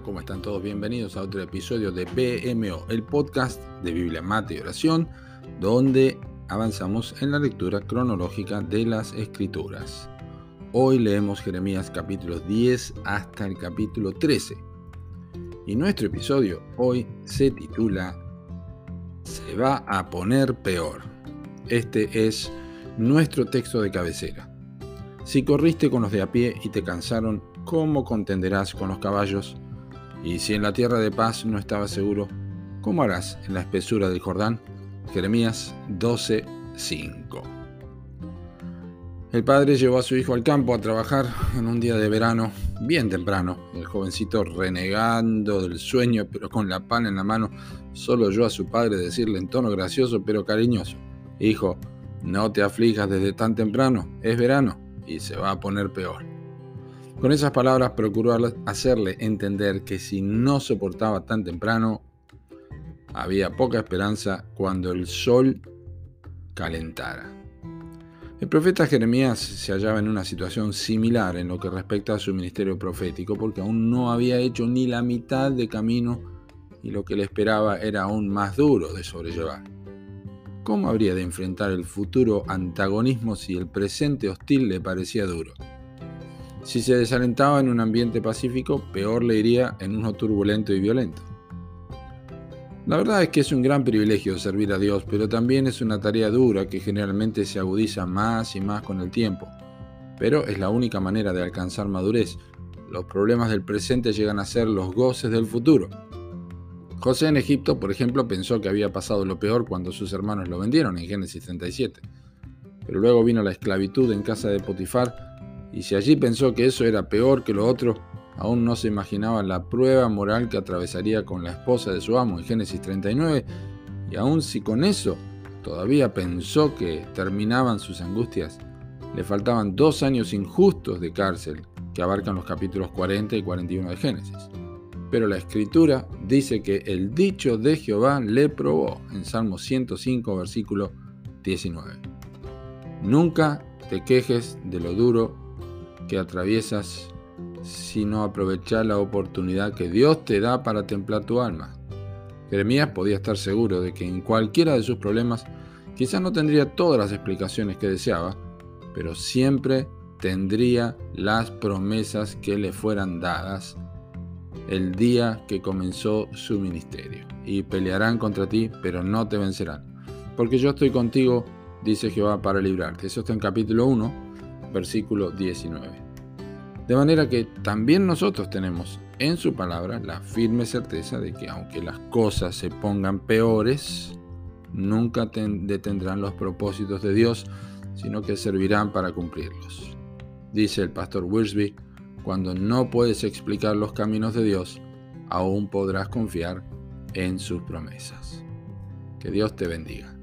¿cómo están todos? Bienvenidos a otro episodio de BMO, el podcast de Biblia, Mate y Oración, donde avanzamos en la lectura cronológica de las Escrituras. Hoy leemos Jeremías capítulo 10 hasta el capítulo 13. Y nuestro episodio hoy se titula Se va a poner peor. Este es nuestro texto de cabecera. Si corriste con los de a pie y te cansaron, ¿cómo contenderás con los caballos? Y si en la tierra de paz no estabas seguro, ¿cómo harás en la espesura del Jordán? Jeremías 12:5. El padre llevó a su hijo al campo a trabajar en un día de verano, bien temprano. El jovencito renegando del sueño, pero con la pan en la mano, solo oyó a su padre decirle en tono gracioso pero cariñoso, Hijo, no te aflijas desde tan temprano, es verano y se va a poner peor. Con esas palabras procuró hacerle entender que si no soportaba tan temprano, había poca esperanza cuando el sol calentara. El profeta Jeremías se hallaba en una situación similar en lo que respecta a su ministerio profético, porque aún no había hecho ni la mitad de camino y lo que le esperaba era aún más duro de sobrellevar. ¿Cómo habría de enfrentar el futuro antagonismo si el presente hostil le parecía duro? Si se desalentaba en un ambiente pacífico, peor le iría en uno turbulento y violento. La verdad es que es un gran privilegio servir a Dios, pero también es una tarea dura que generalmente se agudiza más y más con el tiempo. Pero es la única manera de alcanzar madurez. Los problemas del presente llegan a ser los goces del futuro. José en Egipto, por ejemplo, pensó que había pasado lo peor cuando sus hermanos lo vendieron en Génesis 37. Pero luego vino la esclavitud en casa de Potifar y si allí pensó que eso era peor que lo otro, aún no se imaginaba la prueba moral que atravesaría con la esposa de su amo en Génesis 39, y aun si con eso todavía pensó que terminaban sus angustias, le faltaban dos años injustos de cárcel que abarcan los capítulos 40 y 41 de Génesis. Pero la escritura dice que el dicho de Jehová le probó en Salmo 105, versículo 19. Nunca te quejes de lo duro que atraviesas, sino aprovechar la oportunidad que Dios te da para templar tu alma. Jeremías podía estar seguro de que en cualquiera de sus problemas quizás no tendría todas las explicaciones que deseaba, pero siempre tendría las promesas que le fueran dadas el día que comenzó su ministerio. Y pelearán contra ti, pero no te vencerán. Porque yo estoy contigo, dice Jehová, para librarte. Eso está en capítulo 1, versículo 19. De manera que también nosotros tenemos en su palabra la firme certeza de que aunque las cosas se pongan peores, nunca detendrán los propósitos de Dios, sino que servirán para cumplirlos. Dice el pastor Wiersbe, cuando no puedes explicar los caminos de Dios, aún podrás confiar en sus promesas. Que Dios te bendiga.